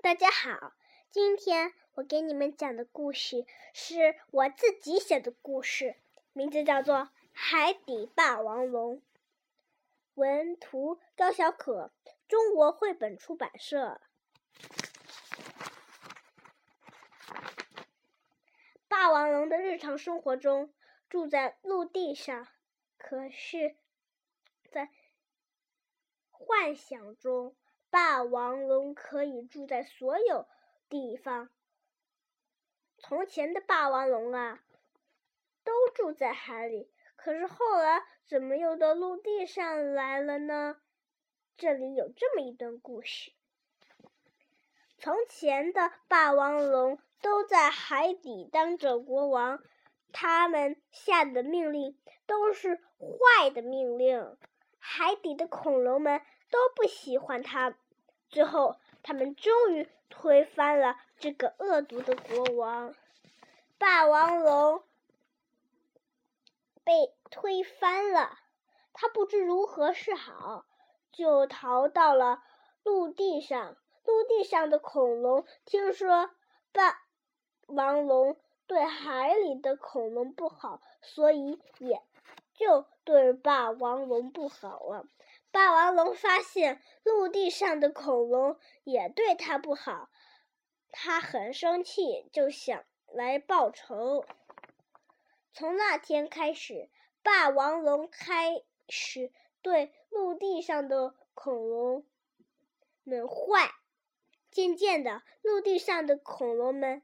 大家好，今天我给你们讲的故事是我自己写的故事，名字叫做《海底霸王龙》。文图高小可，中国绘本出版社。霸王龙的日常生活中住在陆地上，可是，在幻想中，霸王龙可以住在所有地方。从前的霸王龙啊，都住在海里。可是后来怎么又到陆地上来了呢？这里有这么一段故事：从前的霸王龙都在海底当着国王，他们下的命令都是坏的命令，海底的恐龙们都不喜欢他。最后，他们终于推翻了这个恶毒的国王，霸王龙。被推翻了，他不知如何是好，就逃到了陆地上。陆地上的恐龙听说霸王龙对海里的恐龙不好，所以也就对霸王龙不好了。霸王龙发现陆地上的恐龙也对他不好，他很生气，就想来报仇。从那天开始，霸王龙开始对陆地上的恐龙们坏。渐渐的，陆地上的恐龙们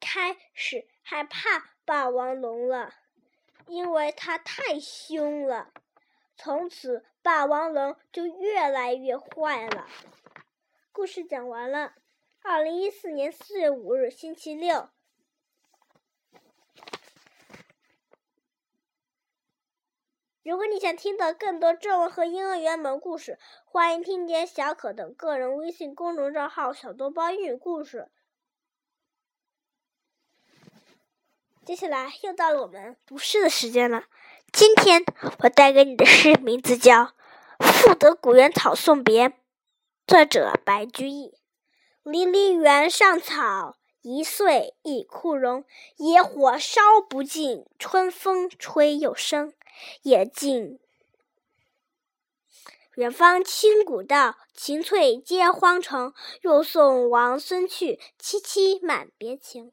开始害怕霸王龙了，因为它太凶了。从此，霸王龙就越来越坏了。故事讲完了。二零一四年四月五日，星期六。如果你想听到更多中文和英文原本故事，欢迎添加小可的个人微信公众账号“小豆包英语故事”。接下来又到了我们读诗的时间了。今天我带给你的诗名字叫《赋得古原草送别》，作者白居易。离离原上草，一岁一枯荣。野火烧不尽，春风吹又生。野径远方清古道，晴翠接荒城。又送王孙去，萋萋满别情。